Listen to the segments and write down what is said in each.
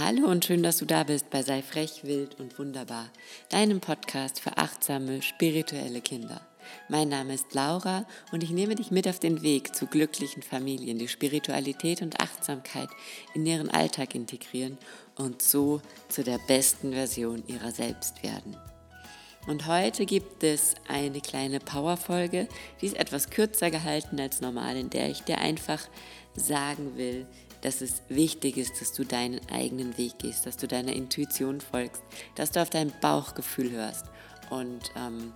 Hallo und schön, dass du da bist bei Sei frech, wild und wunderbar, deinem Podcast für achtsame, spirituelle Kinder. Mein Name ist Laura und ich nehme dich mit auf den Weg zu glücklichen Familien, die Spiritualität und Achtsamkeit in ihren Alltag integrieren und so zu der besten Version ihrer selbst werden. Und heute gibt es eine kleine Powerfolge, die ist etwas kürzer gehalten als normal, in der ich dir einfach sagen will, dass es wichtig ist, dass du deinen eigenen Weg gehst, dass du deiner Intuition folgst, dass du auf dein Bauchgefühl hörst und ähm,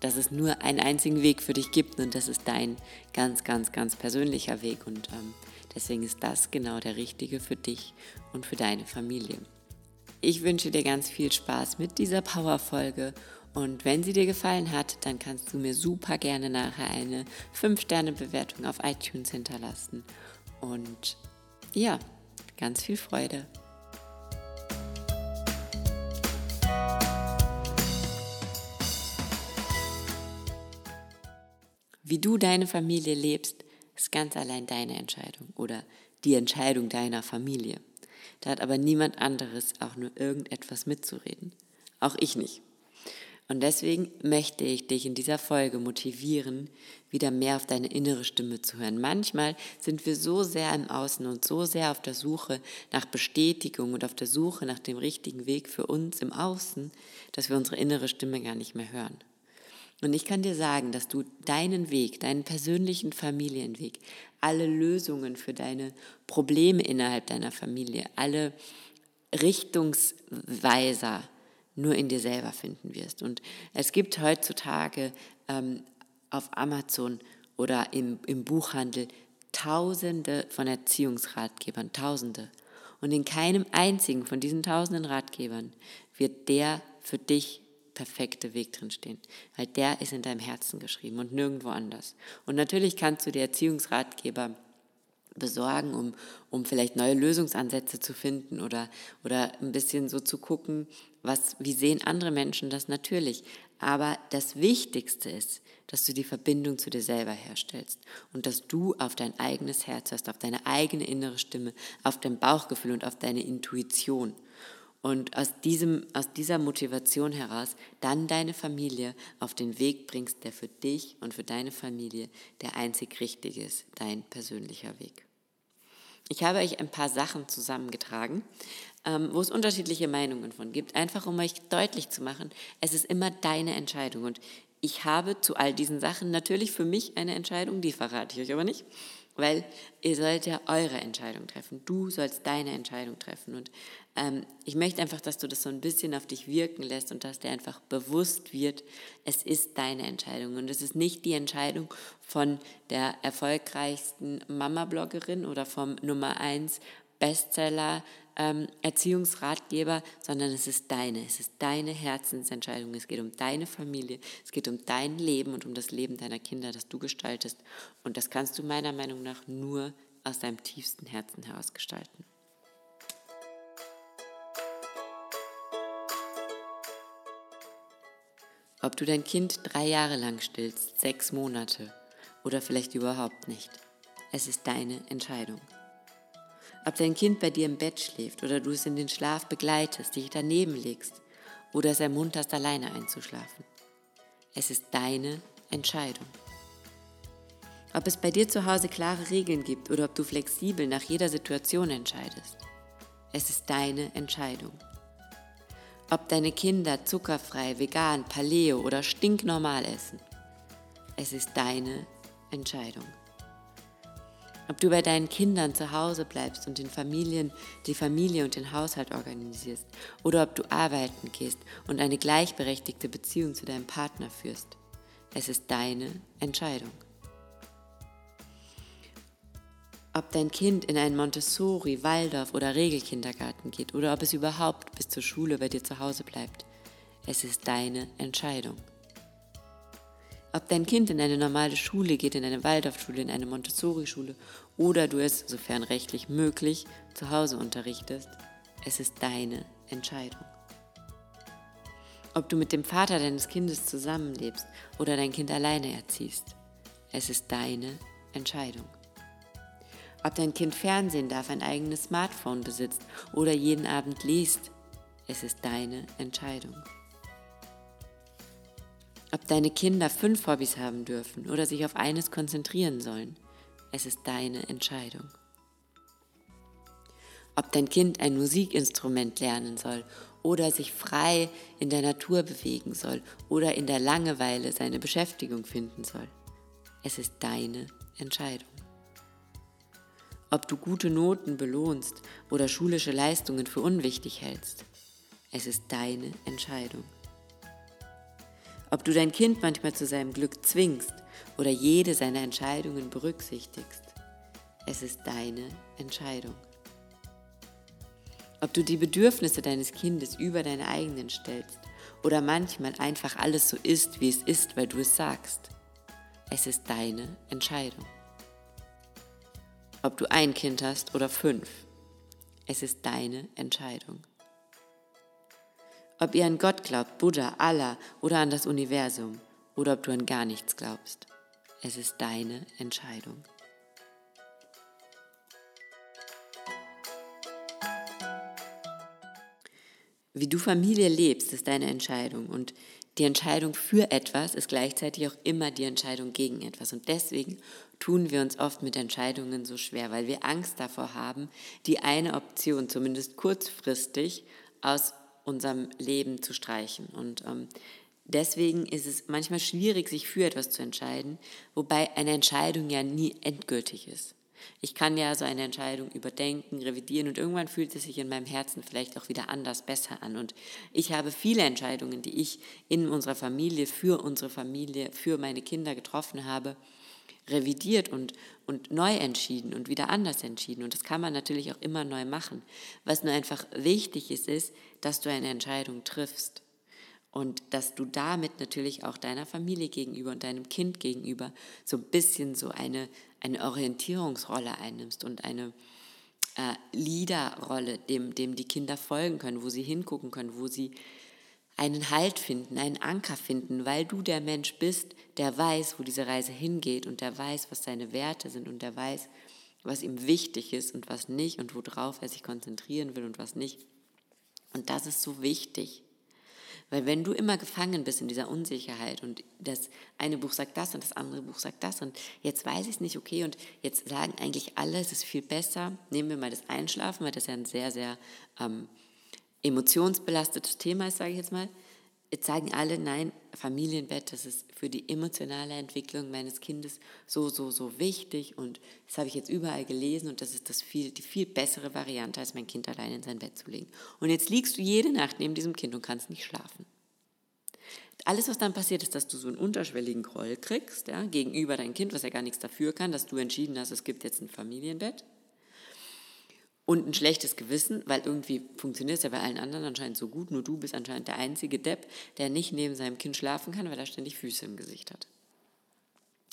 dass es nur einen einzigen Weg für dich gibt und das ist dein ganz, ganz, ganz persönlicher Weg und ähm, deswegen ist das genau der richtige für dich und für deine Familie. Ich wünsche dir ganz viel Spaß mit dieser Powerfolge und wenn sie dir gefallen hat, dann kannst du mir super gerne nachher eine 5-Sterne-Bewertung auf iTunes hinterlassen. Und ja, ganz viel Freude. Wie du deine Familie lebst, ist ganz allein deine Entscheidung oder die Entscheidung deiner Familie. Da hat aber niemand anderes auch nur irgendetwas mitzureden. Auch ich nicht. Und deswegen möchte ich dich in dieser Folge motivieren, wieder mehr auf deine innere Stimme zu hören. Manchmal sind wir so sehr im Außen und so sehr auf der Suche nach Bestätigung und auf der Suche nach dem richtigen Weg für uns im Außen, dass wir unsere innere Stimme gar nicht mehr hören. Und ich kann dir sagen, dass du deinen Weg, deinen persönlichen Familienweg, alle Lösungen für deine Probleme innerhalb deiner Familie, alle Richtungsweiser, nur in dir selber finden wirst. Und es gibt heutzutage ähm, auf Amazon oder im, im Buchhandel Tausende von Erziehungsratgebern, Tausende. Und in keinem einzigen von diesen tausenden Ratgebern wird der für dich perfekte Weg drinstehen, weil der ist in deinem Herzen geschrieben und nirgendwo anders. Und natürlich kannst du die Erziehungsratgeber besorgen, um, um vielleicht neue Lösungsansätze zu finden oder, oder ein bisschen so zu gucken, was, wie sehen andere Menschen das natürlich. Aber das Wichtigste ist, dass du die Verbindung zu dir selber herstellst und dass du auf dein eigenes Herz hörst, auf deine eigene innere Stimme, auf dein Bauchgefühl und auf deine Intuition. Und aus, diesem, aus dieser Motivation heraus dann deine Familie auf den Weg bringst, der für dich und für deine Familie der einzig richtige ist, dein persönlicher Weg. Ich habe euch ein paar Sachen zusammengetragen, ähm, wo es unterschiedliche Meinungen von gibt, einfach um euch deutlich zu machen, es ist immer deine Entscheidung. Und ich habe zu all diesen Sachen natürlich für mich eine Entscheidung, die verrate ich euch aber nicht, weil ihr sollt ja eure Entscheidung treffen. Du sollst deine Entscheidung treffen. Und ähm, ich möchte einfach, dass du das so ein bisschen auf dich wirken lässt und dass dir einfach bewusst wird, es ist deine Entscheidung. Und es ist nicht die Entscheidung von der erfolgreichsten Mama-Bloggerin oder vom Nummer 1 Bestseller ähm, Erziehungsratgeber, sondern es ist deine, es ist deine Herzensentscheidung. Es geht um deine Familie, es geht um dein Leben und um das Leben deiner Kinder, das du gestaltest. Und das kannst du meiner Meinung nach nur aus deinem tiefsten Herzen heraus gestalten. Ob du dein Kind drei Jahre lang stillst, sechs Monate oder vielleicht überhaupt nicht. Es ist deine Entscheidung. Ob dein Kind bei dir im Bett schläft oder du es in den Schlaf begleitest, dich daneben legst oder es ermunterst, alleine einzuschlafen. Es ist deine Entscheidung. Ob es bei dir zu Hause klare Regeln gibt oder ob du flexibel nach jeder Situation entscheidest. Es ist deine Entscheidung. Ob deine Kinder zuckerfrei, vegan, paleo oder stinknormal essen. Es ist deine Entscheidung. Ob du bei deinen Kindern zu Hause bleibst und den Familien, die Familie und den Haushalt organisierst oder ob du arbeiten gehst und eine gleichberechtigte Beziehung zu deinem Partner führst. Es ist deine Entscheidung. Ob dein Kind in einen Montessori, Waldorf oder Regelkindergarten geht oder ob es überhaupt bis zur Schule bei dir zu Hause bleibt. Es ist deine Entscheidung. Ob dein Kind in eine normale Schule geht, in eine Waldorfschule, in eine Montessori-Schule oder du es, sofern rechtlich möglich, zu Hause unterrichtest, es ist deine Entscheidung. Ob du mit dem Vater deines Kindes zusammenlebst oder dein Kind alleine erziehst, es ist deine Entscheidung. Ob dein Kind Fernsehen darf, ein eigenes Smartphone besitzt oder jeden Abend liest, es ist deine Entscheidung. Ob deine Kinder fünf Hobbys haben dürfen oder sich auf eines konzentrieren sollen, es ist deine Entscheidung. Ob dein Kind ein Musikinstrument lernen soll oder sich frei in der Natur bewegen soll oder in der Langeweile seine Beschäftigung finden soll, es ist deine Entscheidung. Ob du gute Noten belohnst oder schulische Leistungen für unwichtig hältst, es ist deine Entscheidung. Ob du dein Kind manchmal zu seinem Glück zwingst oder jede seiner Entscheidungen berücksichtigst, es ist deine Entscheidung. Ob du die Bedürfnisse deines Kindes über deine eigenen stellst oder manchmal einfach alles so ist, wie es ist, weil du es sagst, es ist deine Entscheidung. Ob du ein Kind hast oder fünf, es ist deine Entscheidung. Ob ihr an Gott glaubt, Buddha, Allah oder an das Universum oder ob du an gar nichts glaubst. Es ist deine Entscheidung. Wie du Familie lebst, ist deine Entscheidung. Und die Entscheidung für etwas ist gleichzeitig auch immer die Entscheidung gegen etwas. Und deswegen tun wir uns oft mit Entscheidungen so schwer, weil wir Angst davor haben, die eine Option zumindest kurzfristig aus unserem Leben zu streichen. Und ähm, deswegen ist es manchmal schwierig, sich für etwas zu entscheiden, wobei eine Entscheidung ja nie endgültig ist. Ich kann ja so eine Entscheidung überdenken, revidieren und irgendwann fühlt es sich in meinem Herzen vielleicht auch wieder anders, besser an. Und ich habe viele Entscheidungen, die ich in unserer Familie, für unsere Familie, für meine Kinder getroffen habe, revidiert und, und neu entschieden und wieder anders entschieden. Und das kann man natürlich auch immer neu machen. Was nur einfach wichtig ist, ist, dass du eine Entscheidung triffst. Und dass du damit natürlich auch deiner Familie gegenüber und deinem Kind gegenüber so ein bisschen so eine, eine Orientierungsrolle einnimmst und eine äh, Leaderrolle, dem, dem die Kinder folgen können, wo sie hingucken können, wo sie einen Halt finden, einen Anker finden, weil du der Mensch bist, der weiß, wo diese Reise hingeht und der weiß, was seine Werte sind und der weiß, was ihm wichtig ist und was nicht und worauf er sich konzentrieren will und was nicht. Und das ist so wichtig. Weil wenn du immer gefangen bist in dieser Unsicherheit und das eine Buch sagt das und das andere Buch sagt das und jetzt weiß ich es nicht, okay, und jetzt sagen eigentlich alle, es ist viel besser, nehmen wir mal das Einschlafen, weil das ja ein sehr, sehr ähm, emotionsbelastetes Thema ist, sage ich jetzt mal. Jetzt sagen alle, nein, Familienbett, das ist für die emotionale Entwicklung meines Kindes so, so, so wichtig und das habe ich jetzt überall gelesen und das ist das viel, die viel bessere Variante, als mein Kind allein in sein Bett zu legen. Und jetzt liegst du jede Nacht neben diesem Kind und kannst nicht schlafen. Alles, was dann passiert, ist, dass du so einen unterschwelligen Groll kriegst ja, gegenüber deinem Kind, was ja gar nichts dafür kann, dass du entschieden hast, es gibt jetzt ein Familienbett und ein schlechtes Gewissen, weil irgendwie funktioniert es ja bei allen anderen anscheinend so gut, nur du bist anscheinend der einzige Depp, der nicht neben seinem Kind schlafen kann, weil er ständig Füße im Gesicht hat.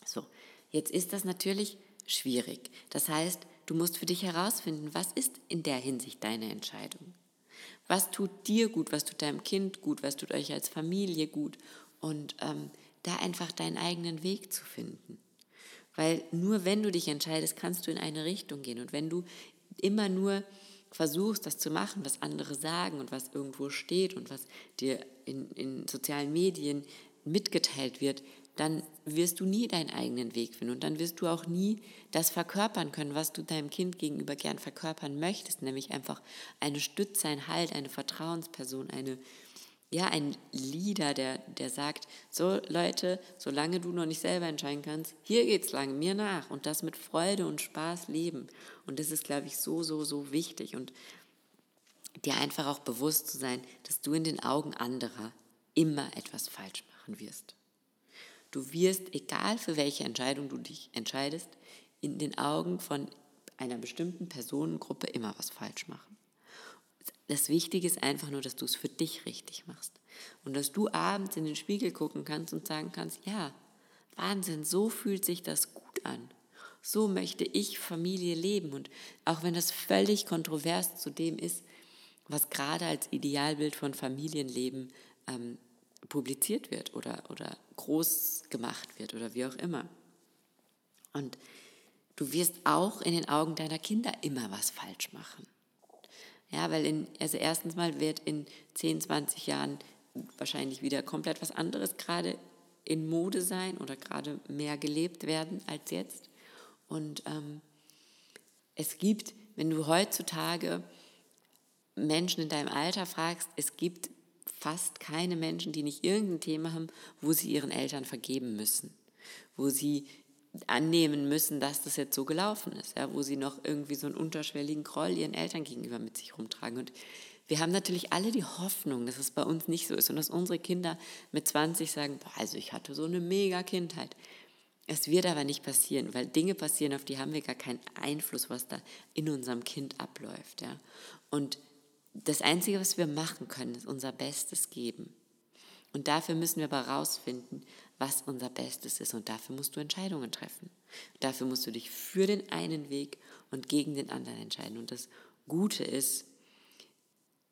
So, jetzt ist das natürlich schwierig. Das heißt, du musst für dich herausfinden, was ist in der Hinsicht deine Entscheidung? Was tut dir gut, was tut deinem Kind gut, was tut euch als Familie gut? Und ähm, da einfach deinen eigenen Weg zu finden. Weil nur wenn du dich entscheidest, kannst du in eine Richtung gehen. Und wenn du immer nur versuchst, das zu machen, was andere sagen und was irgendwo steht und was dir in, in sozialen Medien mitgeteilt wird, dann wirst du nie deinen eigenen Weg finden und dann wirst du auch nie das verkörpern können, was du deinem Kind gegenüber gern verkörpern möchtest, nämlich einfach eine Stütze, ein Halt, eine Vertrauensperson, eine, ja, ein Leader, der, der sagt, so Leute, solange du noch nicht selber entscheiden kannst, hier geht's lang, mir nach und das mit Freude und Spaß leben. Und das ist, glaube ich, so, so, so wichtig und dir einfach auch bewusst zu sein, dass du in den Augen anderer immer etwas falsch machen wirst. Du wirst, egal für welche Entscheidung du dich entscheidest, in den Augen von einer bestimmten Personengruppe immer was falsch machen. Das Wichtige ist einfach nur, dass du es für dich richtig machst. Und dass du abends in den Spiegel gucken kannst und sagen kannst, ja, Wahnsinn, so fühlt sich das gut an. So möchte ich Familie leben. Und auch wenn das völlig kontrovers zu dem ist, was gerade als Idealbild von Familienleben ähm, publiziert wird oder, oder groß gemacht wird oder wie auch immer. Und du wirst auch in den Augen deiner Kinder immer was falsch machen. Ja, weil in, also erstens mal wird in 10, 20 Jahren wahrscheinlich wieder komplett was anderes gerade in Mode sein oder gerade mehr gelebt werden als jetzt. Und ähm, es gibt, wenn du heutzutage Menschen in deinem Alter fragst, es gibt fast keine Menschen, die nicht irgendein Thema haben, wo sie ihren Eltern vergeben müssen, wo sie annehmen müssen, dass das jetzt so gelaufen ist, ja, wo sie noch irgendwie so einen unterschwelligen Groll ihren Eltern gegenüber mit sich rumtragen. Und wir haben natürlich alle die Hoffnung, dass es bei uns nicht so ist und dass unsere Kinder mit 20 sagen, boah, also ich hatte so eine mega Kindheit. Es wird aber nicht passieren, weil Dinge passieren, auf die haben wir gar keinen Einfluss, was da in unserem Kind abläuft. Ja. Und das Einzige, was wir machen können, ist unser Bestes geben. Und dafür müssen wir aber herausfinden, was unser Bestes ist. Und dafür musst du Entscheidungen treffen. Dafür musst du dich für den einen Weg und gegen den anderen entscheiden. Und das Gute ist,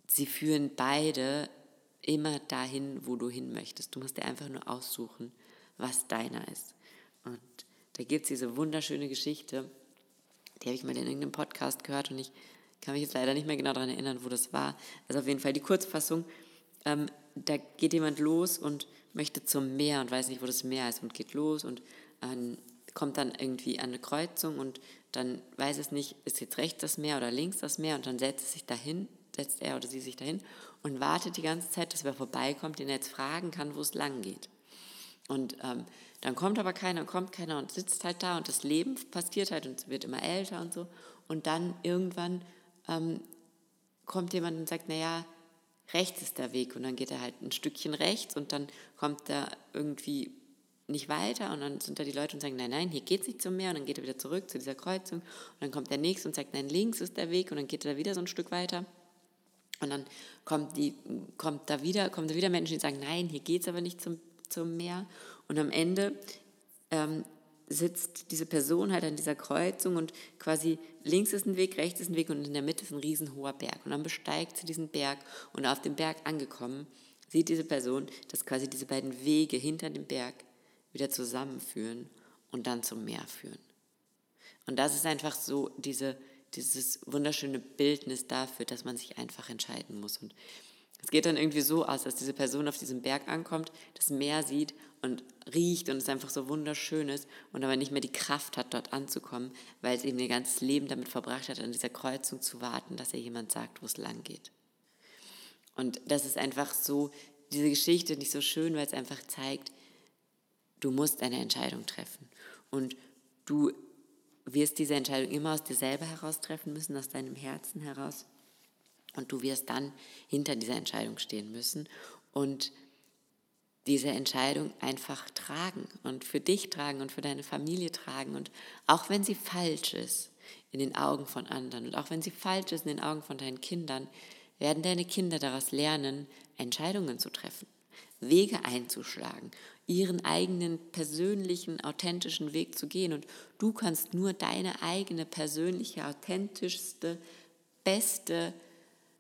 sie führen beide immer dahin, wo du hin möchtest. Du musst dir einfach nur aussuchen, was deiner ist. Und da gibt es diese wunderschöne Geschichte, die habe ich mal in irgendeinem Podcast gehört und ich kann mich jetzt leider nicht mehr genau daran erinnern, wo das war. Also auf jeden Fall die Kurzfassung. Ähm, da geht jemand los und möchte zum Meer und weiß nicht, wo das Meer ist und geht los und ähm, kommt dann irgendwie an eine Kreuzung und dann weiß es nicht, ist jetzt rechts das Meer oder links das Meer und dann setzt es sich dahin, setzt er oder sie sich dahin und wartet die ganze Zeit, dass wer vorbeikommt, den er jetzt fragen kann, wo es lang geht. Und ähm, dann kommt aber keiner, kommt keiner und sitzt halt da und das Leben passiert halt und wird immer älter und so. Und dann irgendwann ähm, kommt jemand und sagt, naja, rechts ist der Weg und dann geht er halt ein Stückchen rechts und dann kommt er irgendwie nicht weiter und dann sind da die Leute und sagen, nein, nein, hier geht es nicht zum Meer und dann geht er wieder zurück zu dieser Kreuzung und dann kommt der nächste und sagt, nein, links ist der Weg und dann geht er wieder so ein Stück weiter und dann kommt, die, kommt, da, wieder, kommen da wieder Menschen, die sagen, nein, hier geht es aber nicht zum, zum Meer und am Ende ähm, sitzt diese Person halt an dieser Kreuzung und quasi links ist ein Weg, rechts ist ein Weg und in der Mitte ist ein riesenhoher Berg. Und dann besteigt sie diesen Berg und auf dem Berg angekommen, sieht diese Person, dass quasi diese beiden Wege hinter dem Berg wieder zusammenführen und dann zum Meer führen. Und das ist einfach so diese, dieses wunderschöne Bildnis dafür, dass man sich einfach entscheiden muss. Und es geht dann irgendwie so aus, dass diese Person auf diesem Berg ankommt, das Meer sieht und riecht und es einfach so wunderschön ist und aber nicht mehr die Kraft hat, dort anzukommen, weil es eben ihr ganzes Leben damit verbracht hat, an dieser Kreuzung zu warten, dass ihr jemand sagt, wo es lang geht. Und das ist einfach so, diese Geschichte nicht so schön, weil es einfach zeigt, du musst eine Entscheidung treffen. Und du wirst diese Entscheidung immer aus dir selber heraus treffen müssen, aus deinem Herzen heraus. Und du wirst dann hinter dieser Entscheidung stehen müssen und diese Entscheidung einfach tragen und für dich tragen und für deine Familie tragen. Und auch wenn sie falsch ist in den Augen von anderen und auch wenn sie falsch ist in den Augen von deinen Kindern, werden deine Kinder daraus lernen, Entscheidungen zu treffen, Wege einzuschlagen, ihren eigenen persönlichen, authentischen Weg zu gehen. Und du kannst nur deine eigene persönliche, authentischste, beste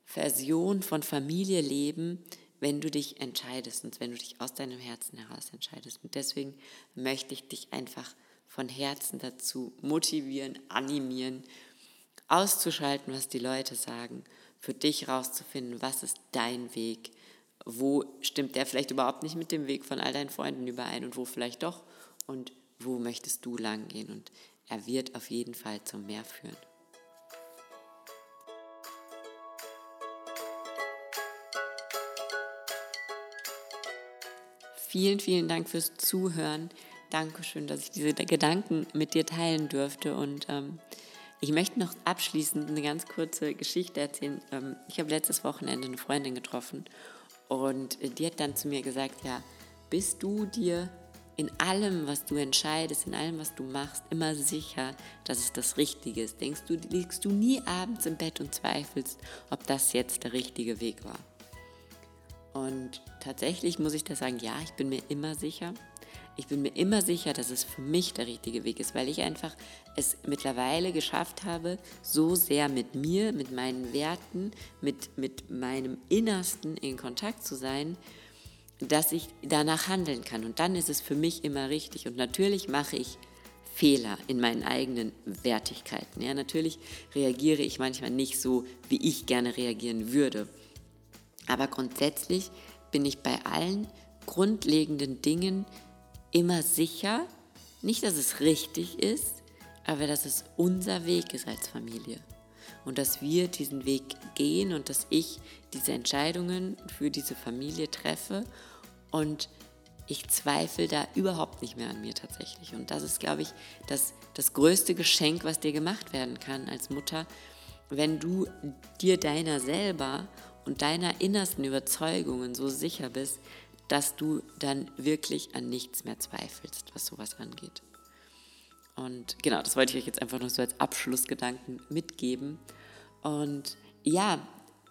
Version von Familie leben, wenn du dich entscheidest und wenn du dich aus deinem Herzen heraus entscheidest. Und deswegen möchte ich dich einfach von Herzen dazu motivieren, animieren, auszuschalten, was die Leute sagen, für dich rauszufinden, was ist dein Weg, wo stimmt der vielleicht überhaupt nicht mit dem Weg von all deinen Freunden überein und wo vielleicht doch und wo möchtest du lang gehen und er wird auf jeden Fall zum Meer führen. Vielen, vielen Dank fürs Zuhören. Dankeschön, dass ich diese Gedanken mit dir teilen durfte. Und ähm, ich möchte noch abschließend eine ganz kurze Geschichte erzählen. Ähm, ich habe letztes Wochenende eine Freundin getroffen und die hat dann zu mir gesagt, ja, bist du dir in allem, was du entscheidest, in allem, was du machst, immer sicher, dass es das Richtige ist? Denkst du, liegst du nie abends im Bett und zweifelst, ob das jetzt der richtige Weg war? Und tatsächlich muss ich da sagen, ja, ich bin mir immer sicher. Ich bin mir immer sicher, dass es für mich der richtige Weg ist, weil ich einfach es mittlerweile geschafft habe, so sehr mit mir, mit meinen Werten, mit, mit meinem Innersten in Kontakt zu sein, dass ich danach handeln kann. Und dann ist es für mich immer richtig. Und natürlich mache ich Fehler in meinen eigenen Wertigkeiten. Ja, natürlich reagiere ich manchmal nicht so, wie ich gerne reagieren würde. Aber grundsätzlich bin ich bei allen grundlegenden Dingen immer sicher, nicht, dass es richtig ist, aber dass es unser Weg ist als Familie. Und dass wir diesen Weg gehen und dass ich diese Entscheidungen für diese Familie treffe. Und ich zweifle da überhaupt nicht mehr an mir tatsächlich. Und das ist, glaube ich, das, das größte Geschenk, was dir gemacht werden kann als Mutter, wenn du dir deiner selber und deiner innersten Überzeugungen so sicher bist, dass du dann wirklich an nichts mehr zweifelst, was sowas angeht. Und genau, das wollte ich euch jetzt einfach noch so als Abschlussgedanken mitgeben. Und ja,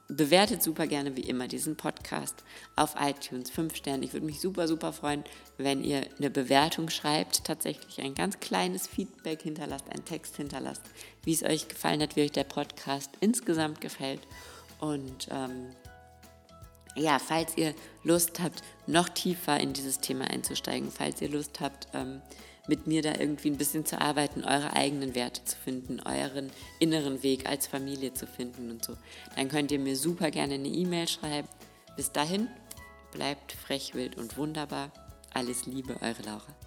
bewertet super gerne wie immer diesen Podcast auf iTunes, 5 Sterne. Ich würde mich super, super freuen, wenn ihr eine Bewertung schreibt, tatsächlich ein ganz kleines Feedback hinterlasst, einen Text hinterlasst, wie es euch gefallen hat, wie euch der Podcast insgesamt gefällt. Und ähm, ja, falls ihr Lust habt, noch tiefer in dieses Thema einzusteigen, falls ihr Lust habt, ähm, mit mir da irgendwie ein bisschen zu arbeiten, eure eigenen Werte zu finden, euren inneren Weg als Familie zu finden und so, dann könnt ihr mir super gerne eine E-Mail schreiben. Bis dahin, bleibt frech, wild und wunderbar. Alles Liebe, eure Laura.